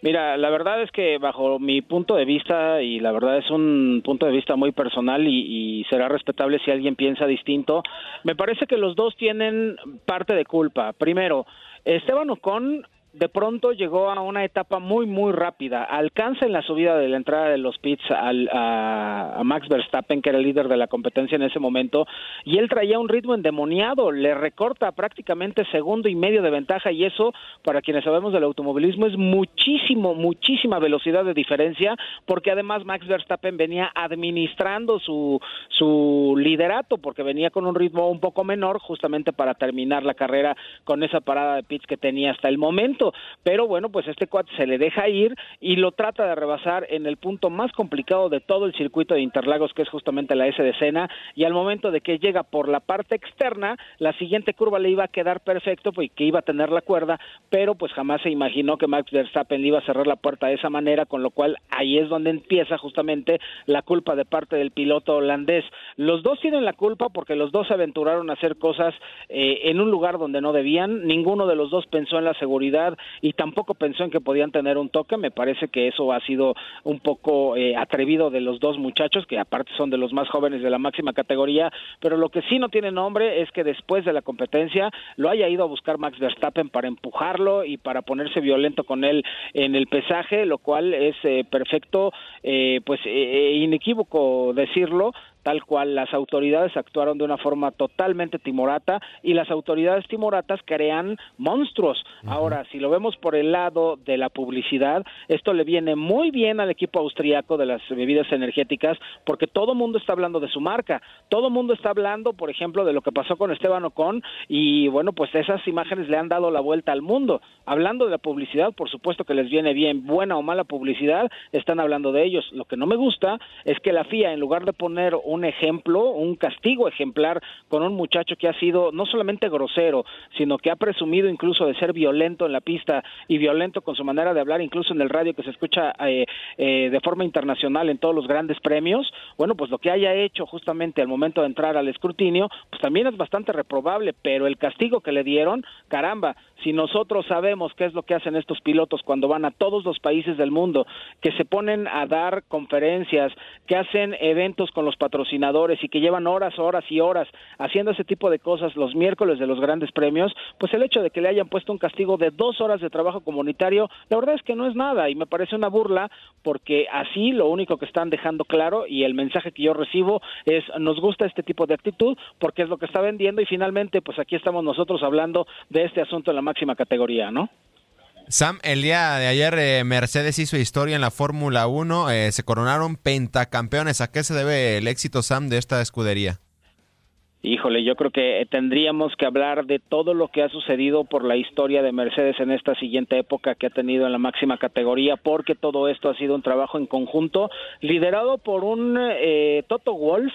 Mira, la verdad es que bajo mi punto de vista, y la verdad es un punto de vista muy personal y, y será respetable si alguien piensa distinto, me parece que los dos tienen parte de culpa. Primero, Esteban Ocon de pronto llegó a una etapa muy muy rápida, alcanza en la subida de la entrada de los pits al- a, Max Verstappen, que era el líder de la competencia en ese momento, y él traía un ritmo endemoniado, le recorta prácticamente segundo y medio de ventaja y eso, para quienes sabemos del automovilismo, es muchísimo, muchísima velocidad de diferencia, porque además Max Verstappen venía administrando su, su liderato, porque venía con un ritmo un poco menor, justamente para terminar la carrera con esa parada de pits que tenía hasta el momento. Pero bueno, pues este cuate se le deja ir y lo trata de rebasar en el punto más complicado de todo el circuito de Interlagos, que es justamente la S de Sena, y al momento de que llega por la parte externa, la siguiente curva le iba a quedar perfecto, pues que iba a tener la cuerda, pero pues jamás se imaginó que Max Verstappen le iba a cerrar la puerta de esa manera, con lo cual ahí es donde empieza justamente la culpa de parte del piloto holandés. Los dos tienen la culpa porque los dos se aventuraron a hacer cosas eh, en un lugar donde no debían, ninguno de los dos pensó en la seguridad y tampoco pensó en que podían tener un toque, me parece que eso ha sido un poco eh, atrevido de los dos muchachos, que aparte son de los más jóvenes de la máxima categoría, pero lo que sí no tiene nombre es que después de la competencia lo haya ido a buscar Max Verstappen para empujarlo y para ponerse violento con él en el pesaje, lo cual es eh, perfecto, eh, pues eh, inequívoco decirlo, tal cual las autoridades actuaron de una forma totalmente timorata y las autoridades timoratas crean monstruos. Ahora, si lo vemos por el lado de la publicidad, esto le viene muy bien al equipo austriaco de las bebidas energéticas porque todo mundo está hablando de su marca, todo mundo está hablando, por ejemplo, de lo que pasó con Esteban Ocon y bueno, pues esas imágenes le han dado la vuelta al mundo. Hablando de la publicidad, por supuesto que les viene bien, buena o mala publicidad, están hablando de ellos. Lo que no me gusta es que la FIA, en lugar de poner un ejemplo, un castigo ejemplar con un muchacho que ha sido no solamente grosero, sino que ha presumido incluso de ser violento en la pista y violento con su manera de hablar, incluso en el radio que se escucha eh, eh, de forma internacional en todos los grandes premios, bueno, pues lo que haya hecho justamente al momento de entrar al escrutinio, pues también es bastante reprobable, pero el castigo que le dieron, caramba, si nosotros sabemos qué es lo que hacen estos pilotos cuando van a todos los países del mundo, que se ponen a dar conferencias, que hacen eventos con los patrocinadores y que llevan horas, horas y horas haciendo ese tipo de cosas los miércoles de los grandes premios, pues el hecho de que le hayan puesto un castigo de dos horas de trabajo comunitario, la verdad es que no es nada y me parece una burla porque así lo único que están dejando claro y el mensaje que yo recibo es nos gusta este tipo de actitud porque es lo que está vendiendo y finalmente pues aquí estamos nosotros hablando de este asunto en la máxima categoría, ¿no? Sam, el día de ayer eh, Mercedes hizo historia en la Fórmula 1, eh, se coronaron pentacampeones. ¿A qué se debe el éxito, Sam, de esta escudería? Híjole, yo creo que tendríamos que hablar de todo lo que ha sucedido por la historia de Mercedes en esta siguiente época que ha tenido en la máxima categoría, porque todo esto ha sido un trabajo en conjunto liderado por un eh, Toto Wolf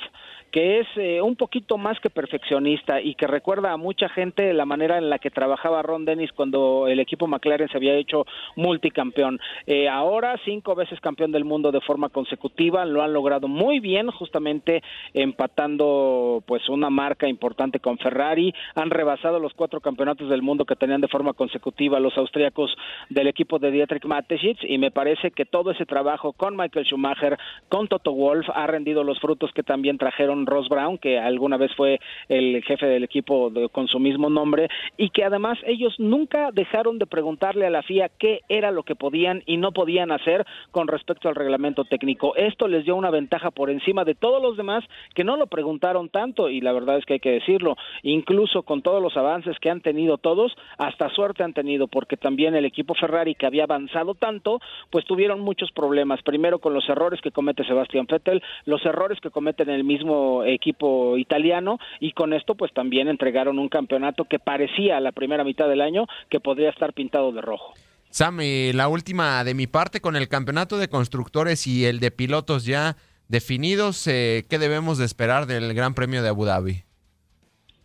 que es eh, un poquito más que perfeccionista y que recuerda a mucha gente la manera en la que trabajaba Ron Dennis cuando el equipo McLaren se había hecho multicampeón. Eh, ahora cinco veces campeón del mundo de forma consecutiva, lo han logrado muy bien, justamente empatando pues una marca importante con Ferrari, han rebasado los cuatro campeonatos del mundo que tenían de forma consecutiva los austriacos del equipo de Dietrich Mateschitz y me parece que todo ese trabajo con Michael Schumacher, con Toto Wolf ha rendido los frutos que también trajeron Ross Brown, que alguna vez fue el jefe del equipo con su mismo nombre, y que además ellos nunca dejaron de preguntarle a la FIA qué era lo que podían y no podían hacer con respecto al reglamento técnico. Esto les dio una ventaja por encima de todos los demás que no lo preguntaron tanto, y la verdad es que hay que decirlo, incluso con todos los avances que han tenido todos, hasta suerte han tenido, porque también el equipo Ferrari que había avanzado tanto, pues tuvieron muchos problemas, primero con los errores que comete Sebastián Vettel, los errores que cometen el mismo equipo italiano y con esto pues también entregaron un campeonato que parecía la primera mitad del año que podría estar pintado de rojo. Sam, la última de mi parte con el campeonato de constructores y el de pilotos ya definidos, eh, ¿qué debemos de esperar del Gran Premio de Abu Dhabi?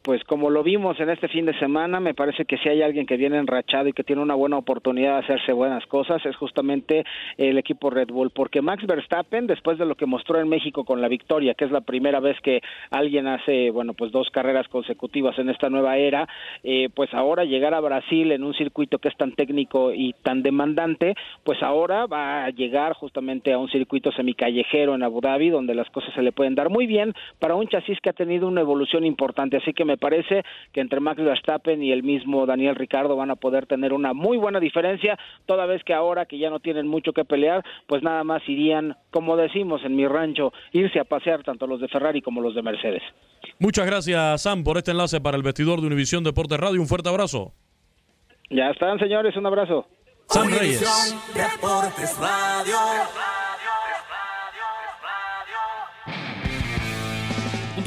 Pues como lo vimos en este fin de semana, me parece que si hay alguien que viene enrachado y que tiene una buena oportunidad de hacerse buenas cosas, es justamente el equipo Red Bull, porque Max Verstappen, después de lo que mostró en México con la victoria, que es la primera vez que alguien hace, bueno, pues dos carreras consecutivas en esta nueva era, eh, pues ahora llegar a Brasil en un circuito que es tan técnico y tan demandante, pues ahora va a llegar justamente a un circuito semicallejero en Abu Dhabi, donde las cosas se le pueden dar muy bien para un chasis que ha tenido una evolución importante, así que me parece que entre Max Verstappen y el mismo Daniel Ricardo van a poder tener una muy buena diferencia, toda vez que ahora que ya no tienen mucho que pelear, pues nada más irían, como decimos en mi rancho, irse a pasear tanto los de Ferrari como los de Mercedes. Muchas gracias, Sam, por este enlace para el vestidor de Univisión Deportes Radio. Un fuerte abrazo. Ya están, señores, un abrazo. Sam Reyes. Deportes Radio.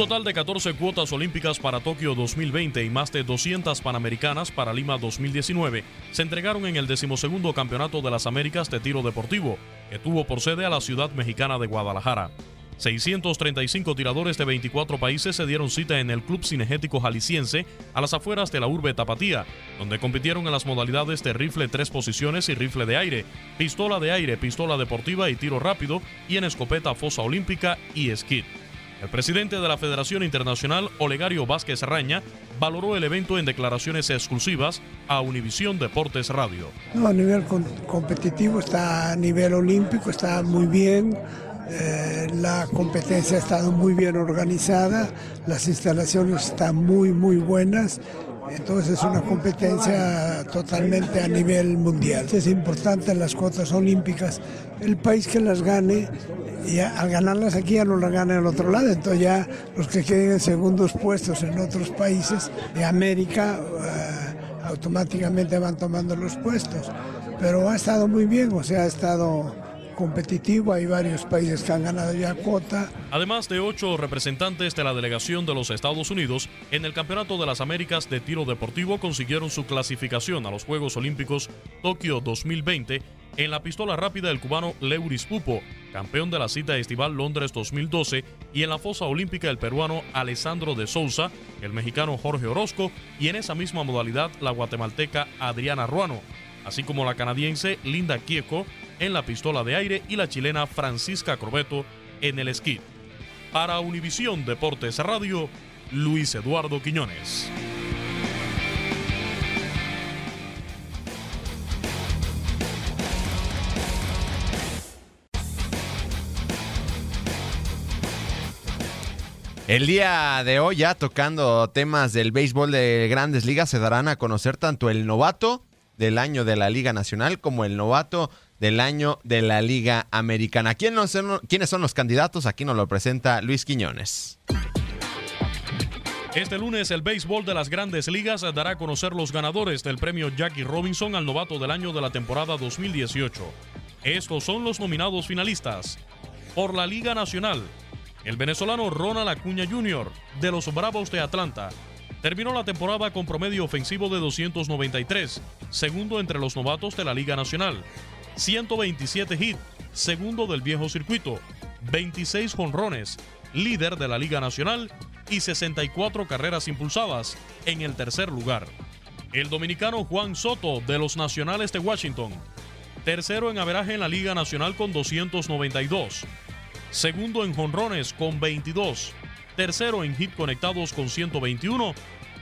Total de 14 cuotas olímpicas para Tokio 2020 y más de 200 panamericanas para Lima 2019 se entregaron en el decimosegundo Campeonato de las Américas de Tiro Deportivo, que tuvo por sede a la ciudad mexicana de Guadalajara. 635 tiradores de 24 países se dieron cita en el Club Cinegético Jalisciense a las afueras de la urbe Tapatía, donde compitieron en las modalidades de rifle tres posiciones y rifle de aire, pistola de aire, pistola deportiva y tiro rápido, y en escopeta fosa olímpica y skid. El presidente de la Federación Internacional, Olegario Vázquez Raña, valoró el evento en declaraciones exclusivas a Univisión Deportes Radio. A nivel competitivo está a nivel olímpico, está muy bien. Eh, la competencia ha estado muy bien organizada, las instalaciones están muy, muy buenas. Entonces es una competencia totalmente a nivel mundial. Es importante las cuotas olímpicas. El país que las gane, y al ganarlas aquí ya no las gana en el otro lado. Entonces ya los que queden en segundos puestos en otros países de América uh, automáticamente van tomando los puestos. Pero ha estado muy bien, o sea, ha estado Hay varios países que han ganado ya cuota. Además de ocho representantes de la delegación de los Estados Unidos, en el Campeonato de las Américas de Tiro Deportivo consiguieron su clasificación a los Juegos Olímpicos Tokio 2020 en la pistola rápida el cubano Leuris Pupo, campeón de la cita estival Londres 2012, y en la fosa olímpica el peruano Alessandro de Souza, el mexicano Jorge Orozco y en esa misma modalidad la guatemalteca Adriana Ruano, así como la canadiense Linda Kieco en la pistola de aire y la chilena Francisca Corbeto en el esquí. Para Univisión Deportes Radio, Luis Eduardo Quiñones. El día de hoy, ya tocando temas del béisbol de grandes ligas, se darán a conocer tanto el novato del año de la Liga Nacional como el novato del año de la Liga Americana. ¿Quiénes son, ¿Quiénes son los candidatos? Aquí nos lo presenta Luis Quiñones. Este lunes el béisbol de las grandes ligas dará a conocer los ganadores del premio Jackie Robinson al novato del año de la temporada 2018. Estos son los nominados finalistas. Por la Liga Nacional, el venezolano Ronald Acuña Jr. de los Bravos de Atlanta. Terminó la temporada con promedio ofensivo de 293, segundo entre los novatos de la Liga Nacional. 127 hits, segundo del viejo circuito, 26 jonrones, líder de la Liga Nacional y 64 carreras impulsadas en el tercer lugar. El dominicano Juan Soto de los Nacionales de Washington, tercero en averaje en la Liga Nacional con 292, segundo en jonrones con 22, tercero en hit conectados con 121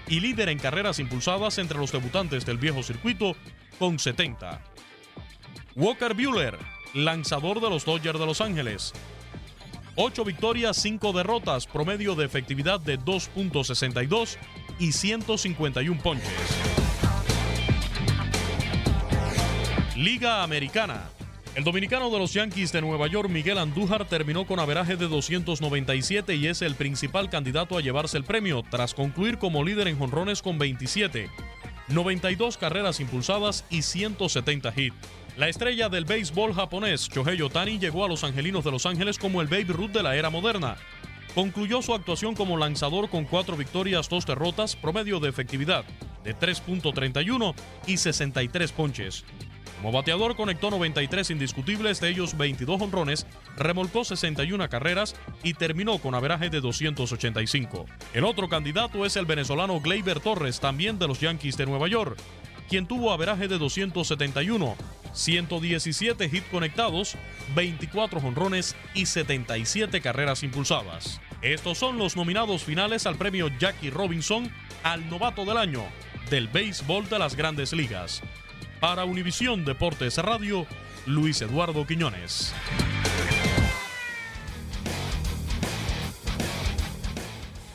y líder en carreras impulsadas entre los debutantes del viejo circuito con 70. Walker Buehler, lanzador de los Dodgers de Los Ángeles. 8 victorias, 5 derrotas, promedio de efectividad de 2.62 y 151 ponches. Liga Americana. El dominicano de los Yankees de Nueva York, Miguel Andújar, terminó con averaje de 297 y es el principal candidato a llevarse el premio, tras concluir como líder en jonrones con 27, 92 carreras impulsadas y 170 hits. La estrella del béisbol japonés, Shohei Otani, llegó a los Angelinos de Los Ángeles como el Baby Ruth de la era moderna. Concluyó su actuación como lanzador con cuatro victorias, dos derrotas, promedio de efectividad de 3.31 y 63 ponches. Como bateador conectó 93 indiscutibles, de ellos 22 honrones, remolcó 61 carreras y terminó con averaje de 285. El otro candidato es el venezolano Gleyber Torres, también de los Yankees de Nueva York, quien tuvo averaje de 271, 117 hits conectados, 24 honrones y 77 carreras impulsadas. Estos son los nominados finales al premio Jackie Robinson al novato del año del béisbol de las grandes ligas. Para Univisión Deportes Radio, Luis Eduardo Quiñones.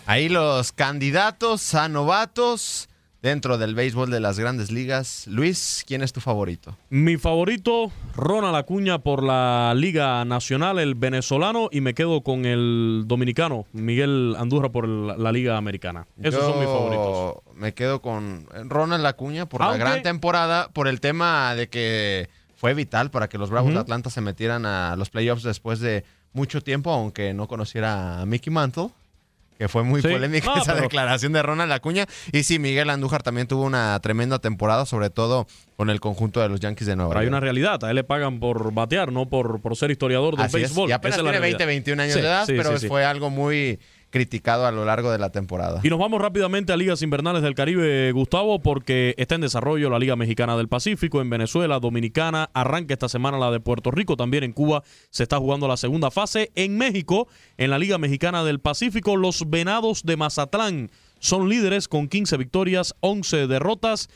Ahí los candidatos a novatos dentro del béisbol de las grandes ligas. Luis, ¿quién es tu favorito? Mi favorito, Ronald Acuña por la Liga Nacional, el venezolano, y me quedo con el dominicano, Miguel Andurra por la Liga Americana. Esos son mis favoritos. Me quedo con Ronald Acuña por la gran temporada, por el tema de que fue vital para que los Bravos de Atlanta se metieran a los playoffs después de mucho tiempo, aunque no conociera a Mickey Mantle que fue muy polémica esa declaración de Ronald Acuña. Y sí, Miguel Andújar también tuvo una tremenda temporada, sobre todo con el conjunto de los Yankees de Nueva York. Hay una realidad, a él le pagan por batear, no por, por ser historiador del béisbol. Y apenas tiene 20, 21 años de edad, pero fue algo muy criticado a lo largo de la temporada. Y nos vamos rápidamente a ligas invernales del Caribe, Gustavo, porque está en desarrollo la Liga Mexicana del Pacífico en Venezuela, Dominicana, arranca esta semana la de Puerto Rico, también en Cuba se está jugando la segunda fase. En México, en la Liga Mexicana del Pacífico, los Venados de Mazatlán son líderes con 15 victorias, 11 derrotas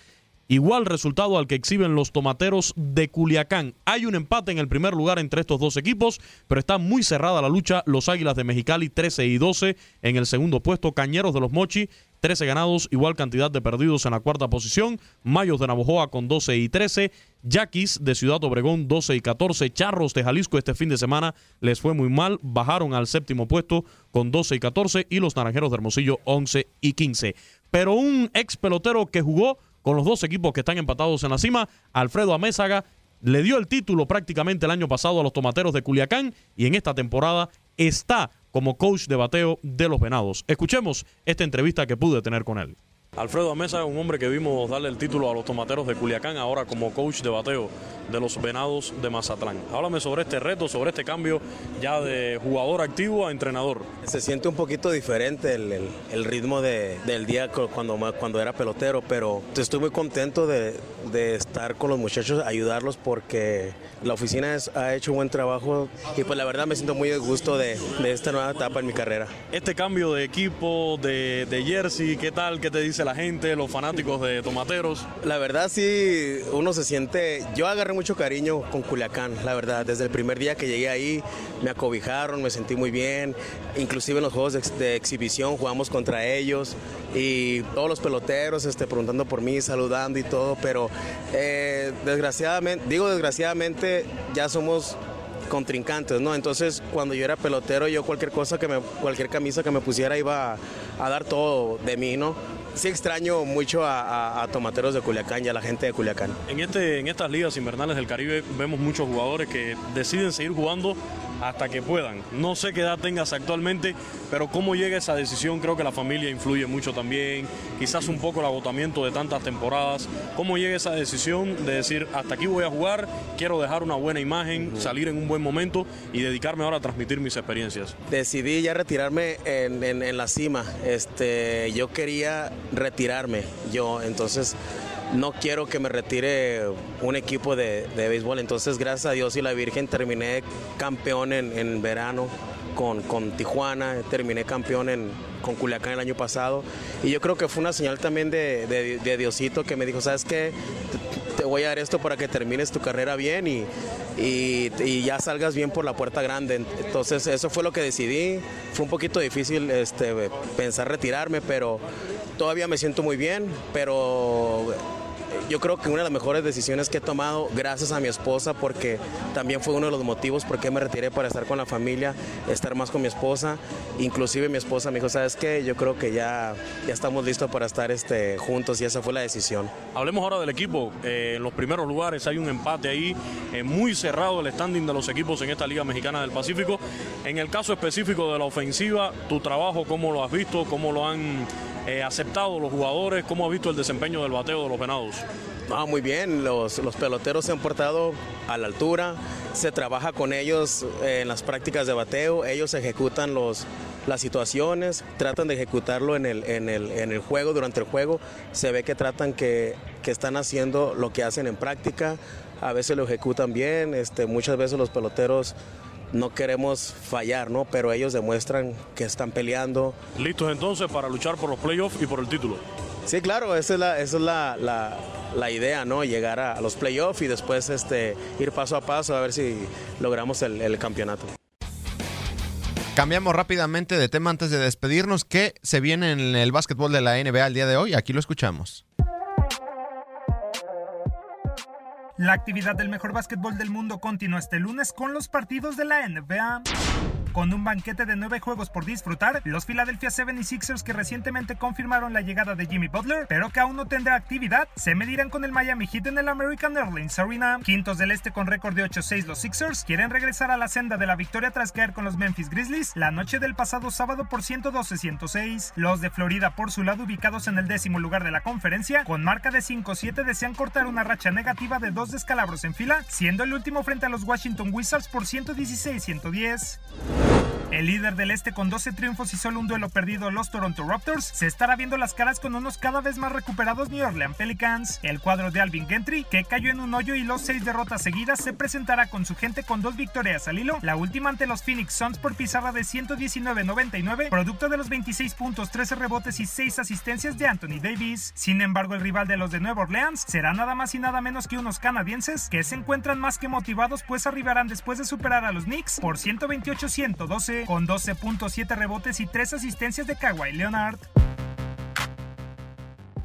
Igual resultado al que exhiben los tomateros de Culiacán. Hay un empate en el primer lugar entre estos dos equipos, pero está muy cerrada la lucha. Los Águilas de Mexicali 13 y 12 en el segundo puesto. Cañeros de los Mochi 13 ganados, igual cantidad de perdidos en la cuarta posición. Mayos de Navojoa con 12 y 13. Yaquis de Ciudad Obregón 12 y 14. Charros de Jalisco este fin de semana les fue muy mal. Bajaron al séptimo puesto con 12 y 14. Y los Naranjeros de Hermosillo 11 y 15. Pero un ex pelotero que jugó con los dos equipos que están empatados en la cima, Alfredo Amézaga, le dio el título prácticamente el año pasado a los Tomateros de Culiacán y en esta temporada está como coach de bateo de los Venados. Escuchemos esta entrevista que pude tener con él. Alfredo Amesa es un hombre que vimos darle el título a los tomateros de Culiacán, ahora como coach de bateo de los venados de Mazatlán. Háblame sobre este reto, sobre este cambio ya de jugador activo a entrenador. Se siente un poquito diferente el, ritmo del día cuando, cuando era pelotero, pero estoy muy contento de, estar con los muchachos, ayudarlos porque la oficina ha hecho un buen trabajo y pues la verdad me siento muy de gusto de, esta nueva etapa en mi carrera. Este cambio de equipo, de, de jersey, ¿qué tal? ¿Qué te dice la gente, los fanáticos de Tomateros? La verdad sí, uno se siente, yo agarré mucho cariño con Culiacán, la verdad, desde el primer día que llegué ahí me acobijaron, me sentí muy bien, inclusive en los juegos de, exhibición jugamos contra ellos y todos los peloteros este, preguntando por mí, saludando y todo, pero eh, desgraciadamente, digo desgraciadamente, ya somos contrincantes, ¿no? Entonces, cuando yo era pelotero, yo cualquier cosa que me, cualquier camisa que me pusiera iba a dar todo de mí, ¿no? Sí extraño mucho a, tomateros de Culiacán y a la gente de Culiacán. En, este, en estas ligas invernales del Caribe vemos muchos jugadores que deciden seguir jugando hasta que puedan. No sé qué edad tengas actualmente, pero cómo llega esa decisión, creo que la familia influye mucho también, quizás un poco el agotamiento de tantas temporadas. ¿Cómo llega esa decisión de decir, hasta aquí voy a jugar, quiero dejar una buena imagen, salir en un buen momento y dedicarme ahora a transmitir mis experiencias? Decidí ya retirarme en, la cima. Este, yo quería retirarme yo, entonces no quiero que me retire un equipo de, béisbol. Entonces, gracias a Dios y la Virgen, terminé campeón en, verano con, con, Tijuana, terminé campeón en, con Culiacán el año pasado. Y yo creo que fue una señal también de, Diosito que me dijo, ¿sabes qué? Te, voy a dar esto para que termines tu carrera bien y, y, ya salgas bien por la puerta grande. Entonces, eso fue lo que decidí. Fue un poquito difícil este, pensar retirarme, pero todavía me siento muy bien, pero yo creo que una de las mejores decisiones que he tomado gracias a mi esposa porque también fue uno de los motivos por qué me retiré para estar con la familia, estar más con mi esposa. Inclusive mi esposa me dijo, ¿sabes qué? Yo creo que ya, ya estamos listos para estar este, juntos y esa fue la decisión. Hablemos ahora del equipo. Eh, en los primeros lugares hay un empate ahí, eh, muy cerrado el standing de los equipos en esta Liga Mexicana del Pacífico. En el caso específico de la ofensiva, tu trabajo, ¿cómo lo has visto? ¿Cómo lo han eh, aceptado los jugadores? ¿Cómo ha visto el desempeño del bateo de los venados? Ah, muy bien, los, peloteros se han portado a la altura, se trabaja con ellos eh, en las prácticas de bateo, ellos ejecutan los, las situaciones, tratan de ejecutarlo en el, en, el, en el juego, durante el juego, se ve que tratan que, que están haciendo lo que hacen en práctica, a veces lo ejecutan bien, este, muchas veces los peloteros no queremos fallar, ¿no? Pero ellos demuestran que están peleando. ¿Listos entonces para luchar por los playoffs y por el título? Sí, claro, esa es la, esa es la, idea, ¿no? Llegar a, los playoffs y después este, ir paso a paso a ver si logramos el, el campeonato. Cambiamos rápidamente de tema antes de despedirnos. ¿Qué se viene en el básquetbol de la NBA el día de hoy? Aquí lo escuchamos. La actividad del mejor básquetbol del mundo continúa este lunes con los partidos de la NBA. Con un banquete de nueve juegos por disfrutar, los Philadelphia 76ers que recientemente confirmaron la llegada de Jimmy Butler, pero que aún no tendrá actividad, se medirán con el Miami Heat en el American Airlines Arena. Quintos del este con récord de 8-6 los Sixers quieren regresar a la senda de la victoria tras caer con los Memphis Grizzlies la noche del pasado sábado por 112-106. Los de Florida por su lado ubicados en el décimo lugar de la conferencia, con marca de 5-7 desean cortar una racha negativa de dos descalabros en fila, siendo el último frente a los Washington Wizards por 116-110. El líder del este con 12 triunfos y solo un duelo perdido, los Toronto Raptors, se estará viendo las caras con unos cada vez más recuperados New Orleans Pelicans. El cuadro de Alvin Gentry, que cayó en un hoyo y los seis derrotas seguidas, se presentará con su gente con dos victorias al hilo, la última ante los Phoenix Suns por pizarra de 119-99, producto de los 26 puntos, 13 rebotes y 6 asistencias de Anthony Davis. Sin embargo, el rival de los de Nueva Orleans será nada más y nada menos que unos canadienses que se encuentran más que motivados pues arribarán después de superar a los Knicks por 128-112 con 12.7 rebotes y 3 asistencias de Kawhi Leonard.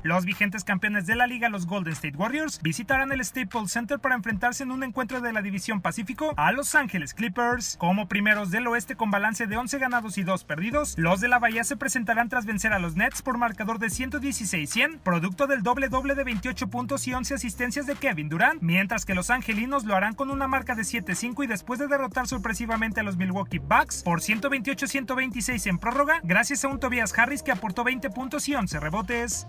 Los vigentes campeones de la liga, los Golden State Warriors, visitarán el Staples Center para enfrentarse en un encuentro de la División Pacífico a Los Ángeles Clippers. Como primeros del oeste con balance de 11 ganados y 2 perdidos, los de la Bahía se presentarán tras vencer a los Nets por marcador de 116-100, producto del doble doble de 28 puntos y 11 asistencias de Kevin Durant, mientras que los angelinos lo harán con una marca de 7-5 y después de derrotar sorpresivamente a los Milwaukee Bucks por 128-126 en prórroga, gracias a un Tobias Harris que aportó 20 puntos y 11 rebotes.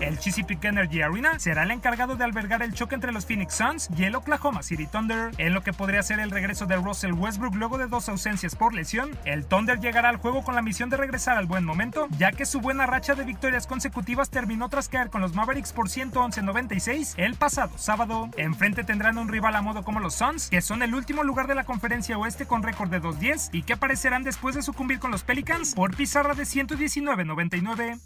El Chesapeake Energy Arena será el encargado de albergar el choque entre los Phoenix Suns y el Oklahoma City Thunder, en lo que podría ser el regreso de Russell Westbrook luego de dos ausencias por lesión. El Thunder llegará al juego con la misión de regresar al buen momento, ya que su buena racha de victorias consecutivas terminó tras caer con los Mavericks por 111-96 el pasado sábado. Enfrente tendrán un rival a modo como los Suns, que son el último lugar de la conferencia oeste con récord de 2-10 y que aparecerán después de sucumbir con los Pelicans por pizarra de 119-99.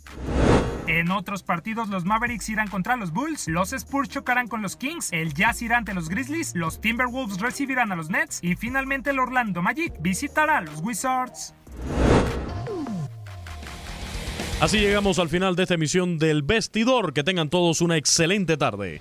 En otros partidos, los Mavericks irán contra los Bulls, los Spurs chocarán con los Kings, el Jazz irá ante los Grizzlies, los Timberwolves recibirán a los Nets y finalmente el Orlando Magic visitará a los Wizards. Así llegamos al final de esta emisión del Vestidor. Que tengan todos una excelente tarde.